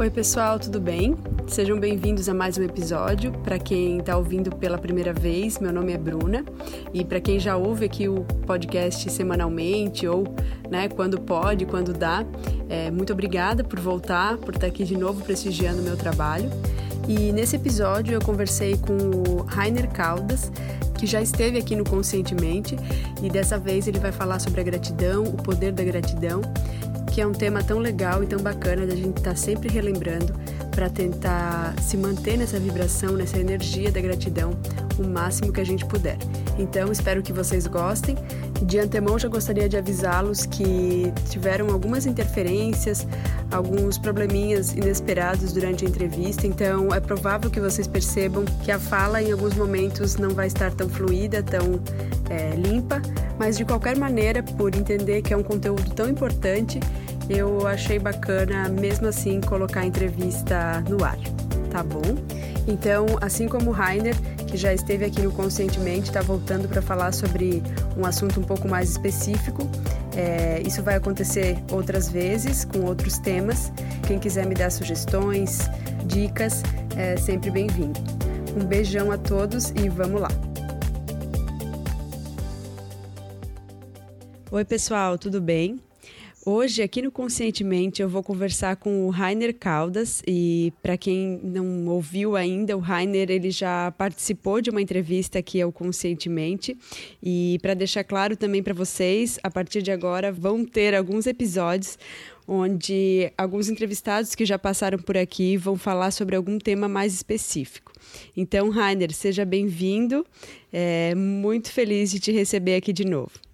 Oi, pessoal, tudo bem? Sejam bem-vindos a mais um episódio. Para quem está ouvindo pela primeira vez, meu nome é Bruna. E para quem já ouve aqui o podcast semanalmente ou né, quando pode, quando dá, é, muito obrigada por voltar, por estar aqui de novo prestigiando o meu trabalho. E nesse episódio eu conversei com o Rainer Caldas, que já esteve aqui no Conscientemente, e dessa vez ele vai falar sobre a gratidão, o poder da gratidão que é um tema tão legal e tão bacana da gente estar tá sempre relembrando para tentar se manter nessa vibração, nessa energia da gratidão o máximo que a gente puder. Então, espero que vocês gostem. De antemão, já gostaria de avisá-los que tiveram algumas interferências, alguns probleminhas inesperados durante a entrevista, então é provável que vocês percebam que a fala em alguns momentos não vai estar tão fluida, tão é, limpa, mas de qualquer maneira, por entender que é um conteúdo tão importante, eu achei bacana, mesmo assim, colocar a entrevista no ar, tá bom? Então, assim como o Rainer, que já esteve aqui no Conscientemente, está voltando para falar sobre um assunto um pouco mais específico. É, isso vai acontecer outras vezes, com outros temas. Quem quiser me dar sugestões, dicas, é sempre bem-vindo. Um beijão a todos e vamos lá! Oi, pessoal, tudo bem? Hoje, aqui no Conscientemente, eu vou conversar com o Rainer Caldas e para quem não ouviu ainda, o Rainer ele já participou de uma entrevista aqui ao Conscientemente e para deixar claro também para vocês, a partir de agora vão ter alguns episódios onde alguns entrevistados que já passaram por aqui vão falar sobre algum tema mais específico. Então, Rainer, seja bem-vindo. É muito feliz de te receber aqui de novo.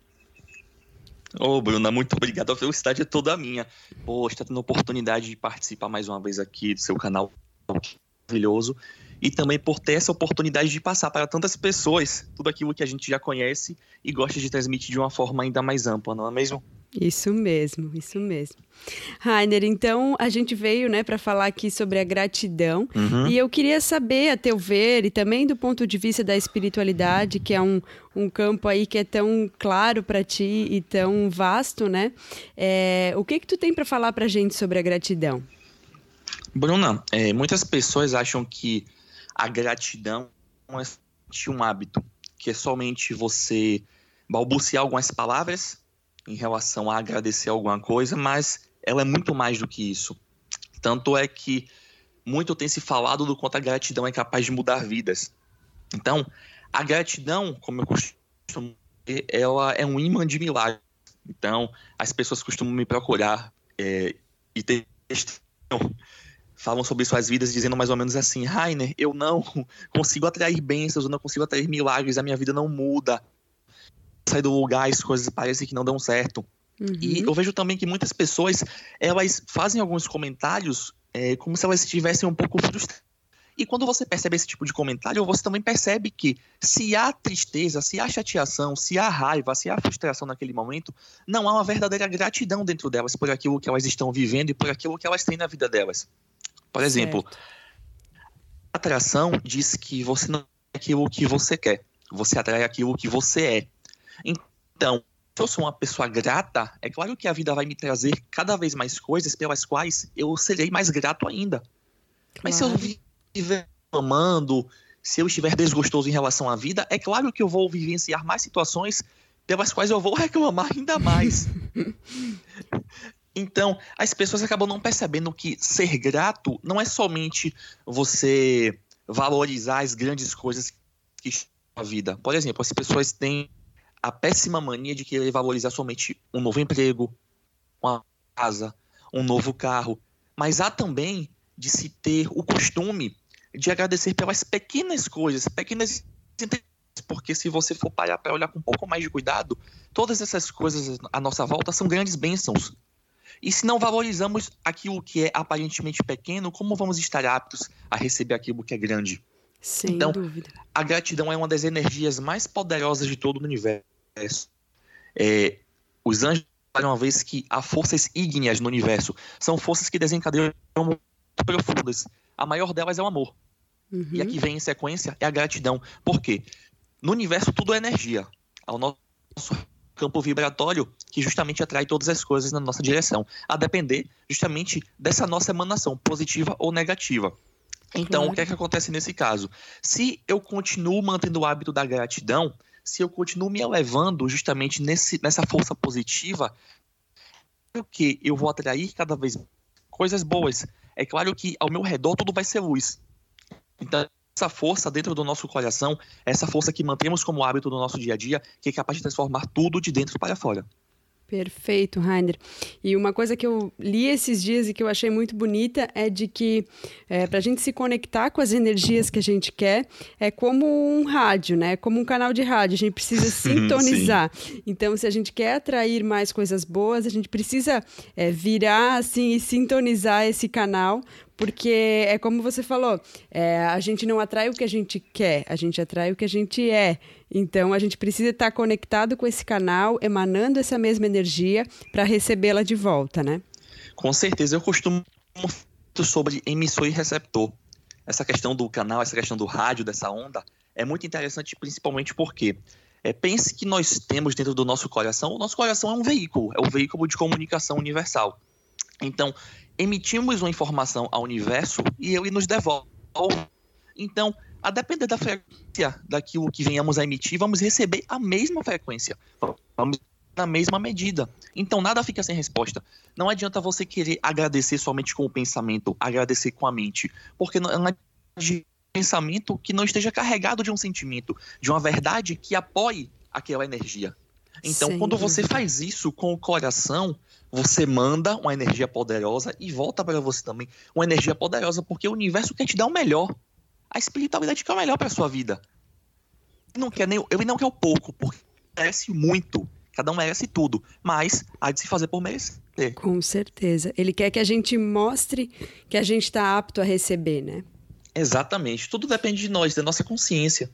Ô, Bruna, muito obrigado. A felicidade é toda minha. Poxa, tá tendo a oportunidade de participar mais uma vez aqui do seu canal maravilhoso. E também por ter essa oportunidade de passar para tantas pessoas tudo aquilo que a gente já conhece e gosta de transmitir de uma forma ainda mais ampla, não é mesmo? Isso mesmo, isso mesmo. Rainer, então a gente veio né, para falar aqui sobre a gratidão uhum. e eu queria saber, a teu ver, e também do ponto de vista da espiritualidade, que é um, um campo aí que é tão claro para ti e tão vasto, né? É, o que que tu tem para falar para a gente sobre a gratidão? Bruna, é, muitas pessoas acham que a gratidão é um hábito, que é somente você balbuciar algumas palavras em relação a agradecer alguma coisa, mas ela é muito mais do que isso. Tanto é que muito tem se falado do quanto a gratidão é capaz de mudar vidas. Então, a gratidão, como eu costumo dizer, ela é um imã de milagres. Então, as pessoas costumam me procurar é, e ter falam sobre suas vidas dizendo mais ou menos assim: Rainer, eu não consigo atrair bênçãos, eu não consigo atrair milagres, a minha vida não muda, sai do lugar, as coisas parecem que não dão certo. Uhum. E eu vejo também que muitas pessoas, elas fazem alguns comentários é, como se elas estivessem um pouco frustradas. E quando você percebe esse tipo de comentário, você também percebe que se há tristeza, se há chateação, se há raiva, se há frustração naquele momento, não há uma verdadeira gratidão dentro delas por aquilo que elas estão vivendo e por aquilo que elas têm na vida delas. Por exemplo, certo. atração diz que você não é aquilo que você quer, você atrai aquilo que você é. Então, se eu sou uma pessoa grata, é claro que a vida vai me trazer cada vez mais coisas pelas quais eu serei mais grato ainda. Claro. Mas se eu viver amando, se eu estiver desgostoso em relação à vida, é claro que eu vou vivenciar mais situações pelas quais eu vou reclamar ainda mais. então, as pessoas acabam não percebendo que ser grato não é somente você valorizar as grandes coisas que estão na vida. Por exemplo, as pessoas têm a péssima mania de querer valorizar somente um novo emprego, uma casa, um novo carro, mas há também de se ter o costume de agradecer pelas pequenas coisas, pequenas porque se você for parar para olhar com um pouco mais de cuidado, todas essas coisas à nossa volta são grandes bênçãos. E se não valorizamos aquilo que é aparentemente pequeno, como vamos estar aptos a receber aquilo que é grande? Sem então, dúvida. A gratidão é uma das energias mais poderosas de todo o universo. É, os anjos falaram uma vez que há forças ígneas no universo. São forças que desencadeiam muito profundas. A maior delas é o amor. Uhum. E a que vem em sequência é a gratidão. Por quê? No universo tudo é energia. Ao nosso campo vibratório que justamente atrai todas as coisas na nossa direção, a depender justamente dessa nossa emanação, positiva ou negativa. Então, claro. o que é que acontece nesse caso? Se eu continuo mantendo o hábito da gratidão, se eu continuo me elevando justamente nesse, nessa força positiva, o que eu vou atrair cada vez coisas boas. É claro que ao meu redor tudo vai ser luz. Então, essa força dentro do nosso coração, essa força que mantemos como hábito do nosso dia a dia, que é capaz de transformar tudo de dentro para fora. Perfeito, Rainer. E uma coisa que eu li esses dias e que eu achei muito bonita é de que é, para a gente se conectar com as energias que a gente quer é como um rádio, né? Como um canal de rádio. A gente precisa sintonizar. então, se a gente quer atrair mais coisas boas, a gente precisa é, virar assim e sintonizar esse canal porque é como você falou, é, a gente não atrai o que a gente quer, a gente atrai o que a gente é. Então a gente precisa estar conectado com esse canal, emanando essa mesma energia para recebê-la de volta, né? Com certeza, eu costumo sobre emissor e receptor. Essa questão do canal, essa questão do rádio, dessa onda, é muito interessante, principalmente porque é, pense que nós temos dentro do nosso coração, o nosso coração é um veículo, é o um veículo de comunicação universal. Então, emitimos uma informação ao universo e ele nos devolve. Então, a depender da frequência daquilo que venhamos a emitir, vamos receber a mesma frequência. Vamos na mesma medida. Então nada fica sem resposta. Não adianta você querer agradecer somente com o pensamento, agradecer com a mente, porque não é de pensamento que não esteja carregado de um sentimento, de uma verdade que apoie aquela energia. Então, Sim. quando você faz isso com o coração, você manda uma energia poderosa e volta para você também uma energia poderosa, porque o universo quer te dar o melhor. A espiritualidade quer o melhor para sua vida. Ele não quer nem, ele não quer o pouco, porque merece muito. Cada um merece tudo, mas há de se fazer por merecer. Com certeza. Ele quer que a gente mostre que a gente está apto a receber, né? Exatamente. Tudo depende de nós, da nossa consciência.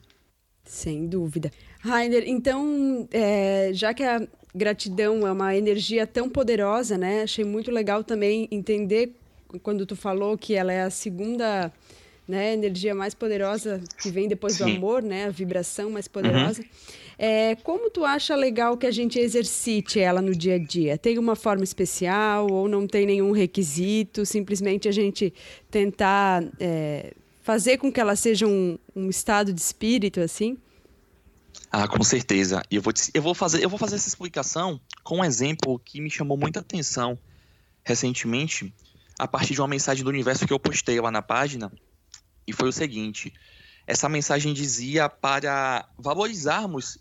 Sem dúvida. Rainer, então, é, já que a gratidão é uma energia tão poderosa, né? Achei muito legal também entender quando tu falou que ela é a segunda né, energia mais poderosa que vem depois Sim. do amor, né? A vibração mais poderosa. Uhum. É, como tu acha legal que a gente exercite ela no dia a dia? Tem uma forma especial ou não tem nenhum requisito? Simplesmente a gente tentar é, fazer com que ela seja um, um estado de espírito, assim? Ah, com certeza. E eu vou, eu vou fazer, eu vou fazer essa explicação com um exemplo que me chamou muita atenção recentemente, a partir de uma mensagem do universo que eu postei lá na página, e foi o seguinte: essa mensagem dizia para valorizarmos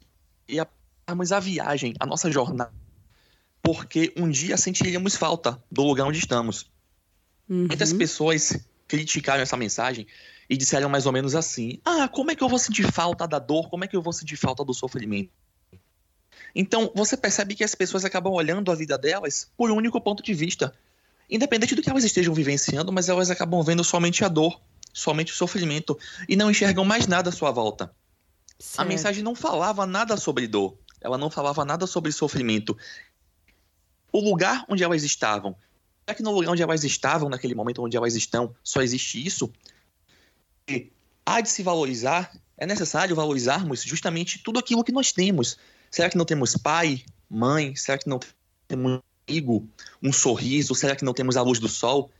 e apoiarmos a viagem, a nossa jornada, porque um dia sentiríamos falta do lugar onde estamos. Uhum. Muitas pessoas criticaram essa mensagem e disseram mais ou menos assim: Ah, como é que eu vou sentir falta da dor? Como é que eu vou sentir falta do sofrimento? Então, você percebe que as pessoas acabam olhando a vida delas por um único ponto de vista. Independente do que elas estejam vivenciando, mas elas acabam vendo somente a dor, somente o sofrimento, e não enxergam mais nada à sua volta. Certo. A mensagem não falava nada sobre dor, ela não falava nada sobre sofrimento. O lugar onde elas estavam, será que no lugar onde elas estavam, naquele momento onde elas estão, só existe isso? Há de se valorizar, é necessário valorizarmos justamente tudo aquilo que nós temos. Será que não temos pai, mãe? Será que não temos um amigo, um sorriso? Será que não temos a luz do sol?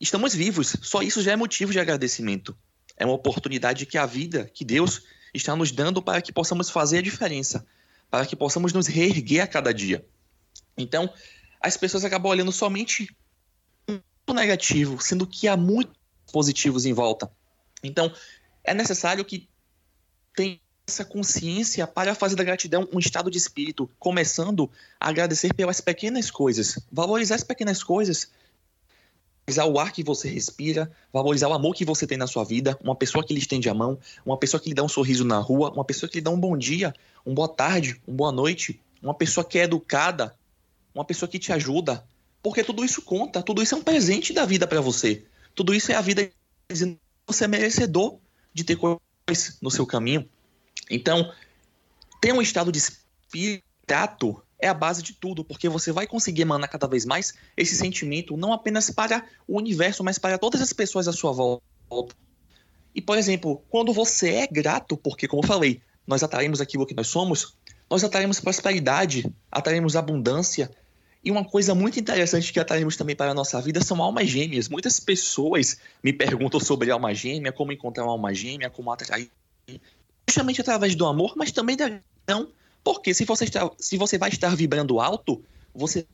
Estamos vivos, só isso já é motivo de agradecimento. É uma oportunidade que a vida, que Deus está nos dando para que possamos fazer a diferença, para que possamos nos reerguer a cada dia. Então, as pessoas acabam olhando somente o negativo, sendo que há muitos positivos em volta. Então, é necessário que tenha essa consciência para fazer da gratidão um estado de espírito, começando a agradecer pelas pequenas coisas, valorizar as pequenas coisas, valorizar o ar que você respira, valorizar o amor que você tem na sua vida, uma pessoa que lhe estende a mão, uma pessoa que lhe dá um sorriso na rua, uma pessoa que lhe dá um bom dia, uma boa tarde, uma boa noite, uma pessoa que é educada, uma pessoa que te ajuda, porque tudo isso conta, tudo isso é um presente da vida para você. Tudo isso é a vida dizendo você é merecedor de ter coisas no seu caminho. Então, ter um estado de espírito é a base de tudo, porque você vai conseguir emanar cada vez mais esse sentimento, não apenas para o universo, mas para todas as pessoas à sua volta. E, por exemplo, quando você é grato, porque, como eu falei, nós atraímos aquilo que nós somos, nós atraímos prosperidade, atraímos abundância. E uma coisa muito interessante que atraímos também para a nossa vida são almas gêmeas. Muitas pessoas me perguntam sobre alma gêmea, como encontrar uma alma gêmea, como atrair. Justamente através do amor, mas também da gratidão. Porque se você, está, se você vai estar vibrando alto, você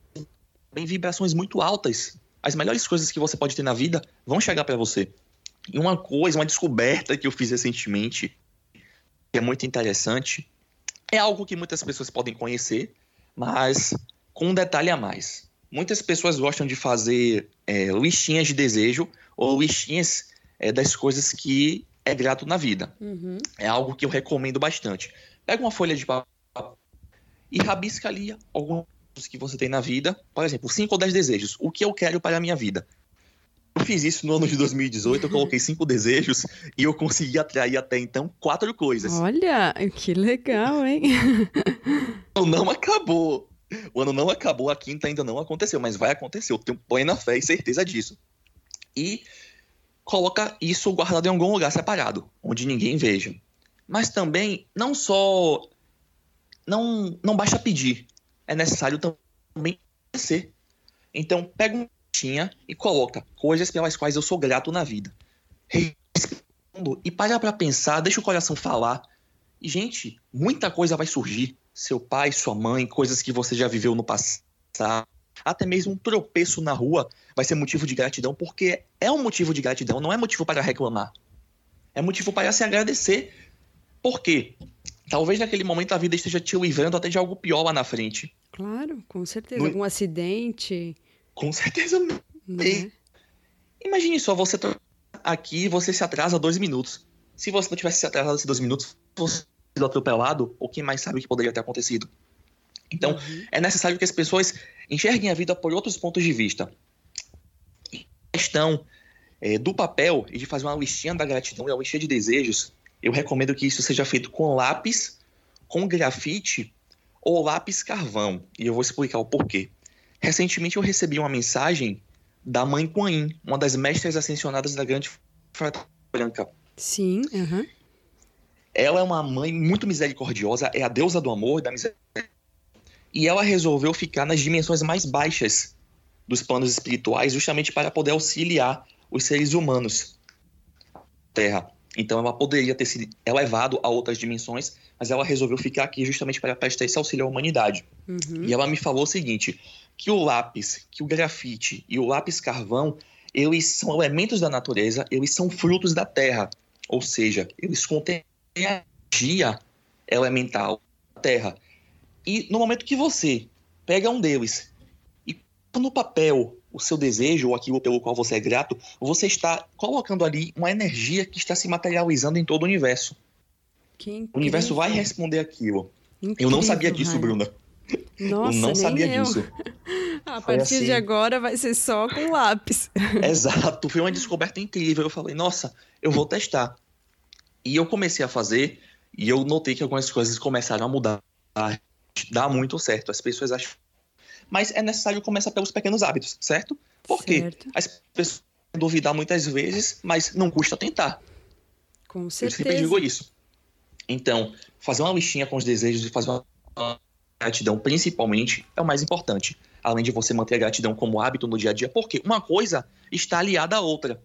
tem vibrações muito altas. As melhores coisas que você pode ter na vida vão chegar para você. E uma coisa, uma descoberta que eu fiz recentemente, que é muito interessante, é algo que muitas pessoas podem conhecer, mas com um detalhe a mais. Muitas pessoas gostam de fazer é, listinhas de desejo ou listinhas é, das coisas que é grato na vida. Uhum. É algo que eu recomendo bastante. Pega uma folha de papel e rabisca ali alguns que você tem na vida. Por exemplo, 5 ou 10 desejos. O que eu quero para a minha vida? Eu fiz isso no ano de 2018, eu coloquei cinco desejos e eu consegui atrair até então quatro coisas. Olha, que legal, hein? Não acabou. O ano não acabou, a quinta ainda não aconteceu, mas vai acontecer. Eu tenho plena fé e certeza disso. E coloca isso guardado em algum lugar separado, onde ninguém veja. Mas também, não só. Não, não basta pedir, é necessário também ser. Então, pega um tinha e coloca coisas pelas quais eu sou grato na vida. Respondo e para para pensar, deixa o coração falar. E, gente, muita coisa vai surgir. Seu pai, sua mãe, coisas que você já viveu no passado. Até mesmo um tropeço na rua vai ser motivo de gratidão, porque é um motivo de gratidão, não é motivo para reclamar. É motivo para se agradecer. Por quê? Talvez naquele momento a vida esteja te livrando até de algo pior lá na frente. Claro, com certeza. No... Algum acidente. Com certeza. Né? Imagine só, você tá aqui você se atrasa dois minutos. Se você não tivesse se atrasado esses dois minutos, você sido atropelado, ou quem mais sabe o que poderia ter acontecido. Então, uhum. é necessário que as pessoas enxerguem a vida por outros pontos de vista. A questão é, do papel e de fazer uma listinha da gratidão e uma listinha de desejos, eu recomendo que isso seja feito com lápis, com grafite ou lápis carvão. E eu vou explicar o porquê. Recentemente eu recebi uma mensagem da mãe Kuan Yin, uma das mestras ascensionadas da Grande Frota Branca. Sim, uhum. Ela é uma mãe muito misericordiosa, é a deusa do amor e da misericórdia. E ela resolveu ficar nas dimensões mais baixas dos planos espirituais, justamente para poder auxiliar os seres humanos. Terra. Então ela poderia ter sido elevado a outras dimensões, mas ela resolveu ficar aqui justamente para prestar esse auxílio à humanidade. Uhum. E ela me falou o seguinte: que o lápis, que o grafite e o lápis carvão, eles são elementos da natureza, eles são frutos da terra. Ou seja, eles contêm energia elemental da terra. E no momento que você pega um deles e no papel o seu desejo ou aquilo pelo qual você é grato, você está colocando ali uma energia que está se materializando em todo o universo. o universo vai responder aquilo. Incrível, eu não sabia disso, Bruna. Nossa, eu não sabia eu. disso. A foi partir assim... de agora vai ser só com lápis. Exato, foi uma descoberta incrível. Eu falei, nossa, eu vou testar. E eu comecei a fazer e eu notei que algumas coisas começaram a mudar. Dá muito certo. As pessoas acham. Mas é necessário começar pelos pequenos hábitos, certo? Porque certo. as pessoas duvidar muitas vezes, mas não custa tentar. Com certeza. Eu sempre digo isso. Então, fazer uma listinha com os desejos e fazer uma gratidão, principalmente, é o mais importante. Além de você manter a gratidão como hábito no dia a dia, porque uma coisa está aliada à outra.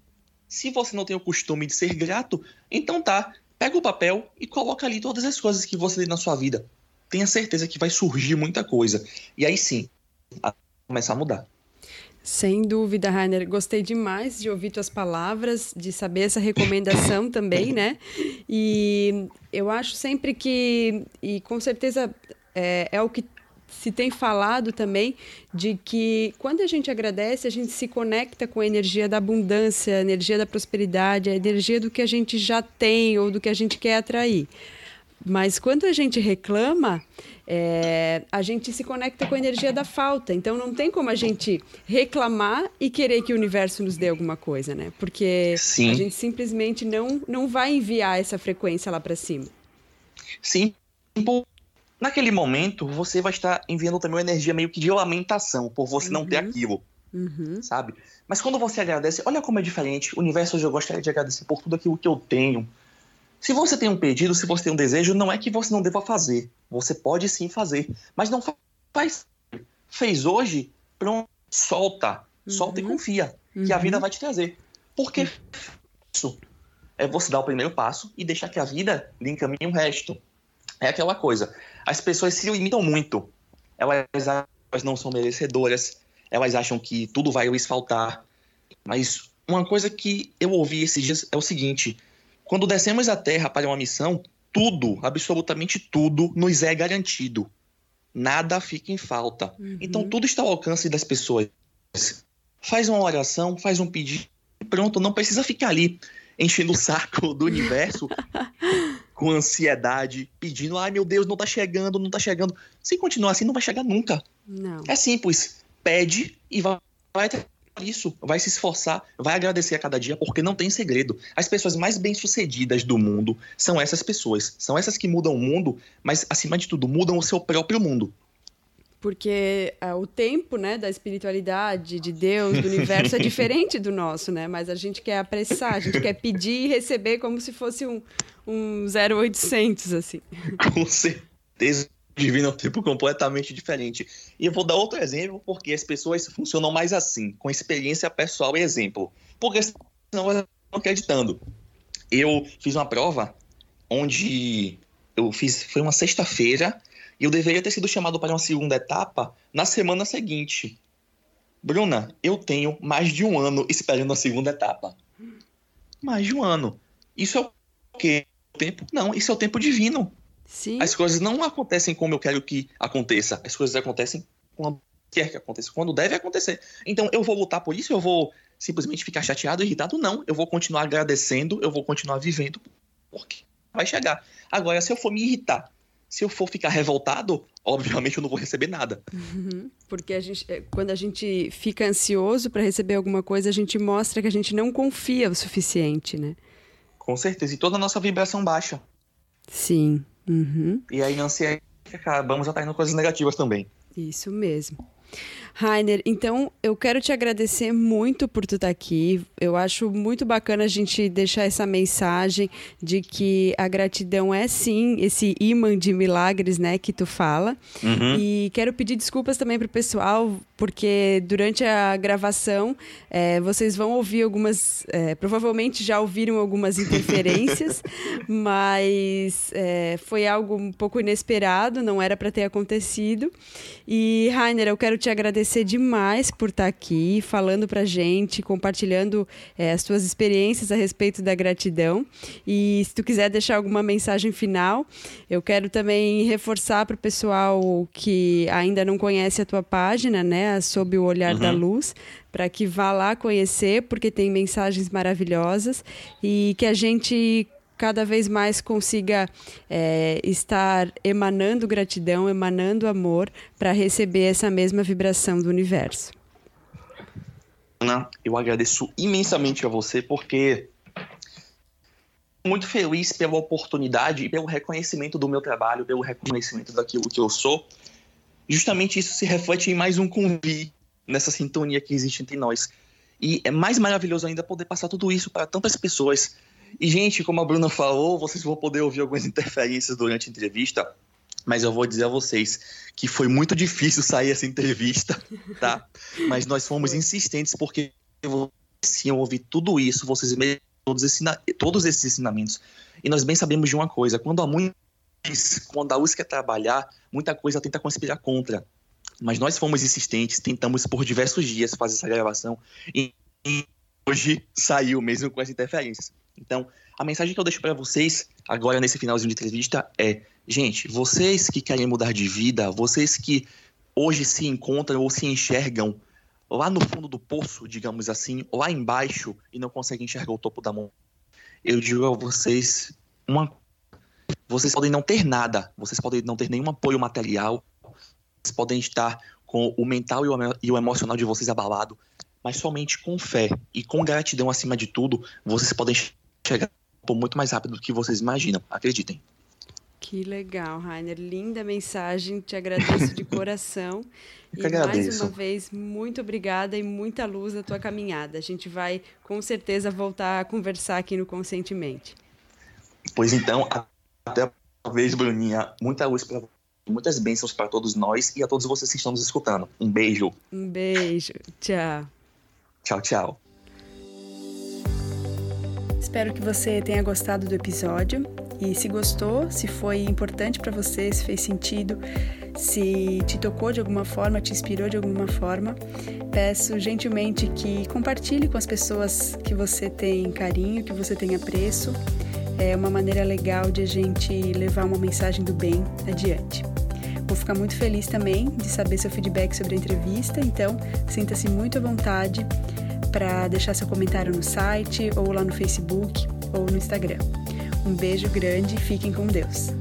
Se você não tem o costume de ser grato, então tá, pega o papel e coloca ali todas as coisas que você tem na sua vida. Tenha certeza que vai surgir muita coisa. E aí sim, a começar a mudar. Sem dúvida, Rainer. Gostei demais de ouvir tuas palavras, de saber essa recomendação também, né? E eu acho sempre que, e com certeza é, é o que se tem falado também de que quando a gente agradece, a gente se conecta com a energia da abundância, a energia da prosperidade, a energia do que a gente já tem ou do que a gente quer atrair. Mas quando a gente reclama, é, a gente se conecta com a energia da falta. Então não tem como a gente reclamar e querer que o universo nos dê alguma coisa, né? Porque Sim. a gente simplesmente não, não vai enviar essa frequência lá para cima. Sim, naquele momento você vai estar enviando também uma energia meio que de lamentação por você uhum. não ter uhum. aquilo. Uhum. Sabe? Mas quando você agradece, olha como é diferente. O universo hoje eu gostaria de agradecer por tudo aquilo que eu tenho. Se você tem um pedido, se você tem um desejo, não é que você não deva fazer. Você pode sim fazer, mas não faz. Fez hoje, pronto, solta. Solta uhum. e confia uhum. que a vida uhum. vai te trazer. Porque isso é você dar o primeiro passo e deixar que a vida lhe encaminhe o resto. É aquela coisa. As pessoas se limitam muito. Elas, elas não são merecedoras. Elas acham que tudo vai lhes faltar. Mas uma coisa que eu ouvi esses dias é o seguinte: quando descemos a Terra para uma missão, tudo, absolutamente tudo, nos é garantido. Nada fica em falta. Uhum. Então tudo está ao alcance das pessoas. Faz uma oração, faz um pedido, pronto, não precisa ficar ali enchendo o saco do universo com ansiedade, pedindo, ai meu Deus, não tá chegando, não tá chegando. Se continuar assim, não vai chegar nunca. Não. É simples. Pede e vai, vai isso, vai se esforçar, vai agradecer a cada dia, porque não tem segredo. As pessoas mais bem-sucedidas do mundo são essas pessoas. São essas que mudam o mundo, mas, acima de tudo, mudam o seu próprio mundo. Porque uh, o tempo né, da espiritualidade, de Deus, do universo, é diferente do nosso, né? Mas a gente quer apressar, a gente quer pedir e receber como se fosse um, um 0800, assim. Com certeza divino é um tipo completamente diferente. E eu vou dar outro exemplo, porque as pessoas funcionam mais assim, com experiência pessoal e exemplo. Porque senão elas estão acreditando. Eu fiz uma prova onde eu fiz, foi uma sexta-feira, eu deveria ter sido chamado para uma segunda etapa na semana seguinte. Bruna, eu tenho mais de um ano esperando a segunda etapa. Mais de um ano. Isso é o quê? Tempo? Não, isso é o tempo divino. Sim. As coisas não acontecem como eu quero que aconteça. As coisas acontecem quando quer que aconteça, quando deve acontecer. Então eu vou lutar por isso, eu vou simplesmente ficar chateado, irritado? Não. Eu vou continuar agradecendo, eu vou continuar vivendo, porque vai chegar. Agora, se eu for me irritar, se eu for ficar revoltado, obviamente eu não vou receber nada. Uhum. Porque a gente, é, quando a gente fica ansioso para receber alguma coisa, a gente mostra que a gente não confia o suficiente, né? Com certeza. E toda a nossa vibração baixa. Sim. Uhum. E aí, não se acabamos atraindo coisas negativas também. Isso mesmo. Rainer, então eu quero te agradecer muito por tu estar tá aqui. Eu acho muito bacana a gente deixar essa mensagem de que a gratidão é sim esse imã de milagres, né, que tu fala. Uhum. E quero pedir desculpas também pro pessoal, porque durante a gravação é, vocês vão ouvir algumas, é, provavelmente já ouviram algumas interferências, mas é, foi algo um pouco inesperado, não era para ter acontecido. E Rainer, eu quero te agradecer demais por estar aqui, falando para gente, compartilhando é, as tuas experiências a respeito da gratidão. E se tu quiser deixar alguma mensagem final, eu quero também reforçar para o pessoal que ainda não conhece a tua página, né, sob o olhar uhum. da luz, para que vá lá conhecer, porque tem mensagens maravilhosas e que a gente cada vez mais consiga é, estar emanando gratidão, emanando amor para receber essa mesma vibração do universo. Ana, eu agradeço imensamente a você porque muito feliz pela oportunidade e pelo reconhecimento do meu trabalho, pelo reconhecimento daquilo que eu sou. Justamente isso se reflete em mais um convite nessa sintonia que existe entre nós. E é mais maravilhoso ainda poder passar tudo isso para tantas pessoas e, gente, como a Bruna falou, vocês vão poder ouvir algumas interferências durante a entrevista, mas eu vou dizer a vocês que foi muito difícil sair essa entrevista, tá? mas nós fomos insistentes porque vocês iam ouvir tudo isso, vocês todos, ensina, todos esses ensinamentos. E nós bem sabemos de uma coisa: quando a luz, quando a luz quer trabalhar, muita coisa tenta conspirar contra. Mas nós fomos insistentes, tentamos por diversos dias fazer essa gravação e hoje saiu mesmo com as interferências. Então, a mensagem que eu deixo para vocês agora nesse finalzinho de entrevista é: gente, vocês que querem mudar de vida, vocês que hoje se encontram ou se enxergam lá no fundo do poço, digamos assim, lá embaixo e não conseguem enxergar o topo da mão, eu digo a vocês uma vocês podem não ter nada, vocês podem não ter nenhum apoio material, vocês podem estar com o mental e o emocional de vocês abalado, mas somente com fé e com gratidão acima de tudo, vocês podem chegar muito mais rápido do que vocês imaginam, acreditem. Que legal, Rainer. Linda mensagem. Te agradeço de coração. E agradeço. mais uma vez, muito obrigada e muita luz na tua caminhada. A gente vai com certeza voltar a conversar aqui no Conscientemente. Pois então, até a vez, Bruninha. Muita luz para muitas bênçãos para todos nós e a todos vocês que estão nos escutando. Um beijo. Um beijo. Tchau. Tchau, tchau. Espero que você tenha gostado do episódio e se gostou, se foi importante para você, se fez sentido, se te tocou de alguma forma, te inspirou de alguma forma, peço gentilmente que compartilhe com as pessoas que você tem carinho, que você tem apreço. É uma maneira legal de a gente levar uma mensagem do bem adiante. Vou ficar muito feliz também de saber seu feedback sobre a entrevista, então sinta-se muito à vontade para deixar seu comentário no site ou lá no Facebook ou no Instagram. Um beijo grande e fiquem com Deus.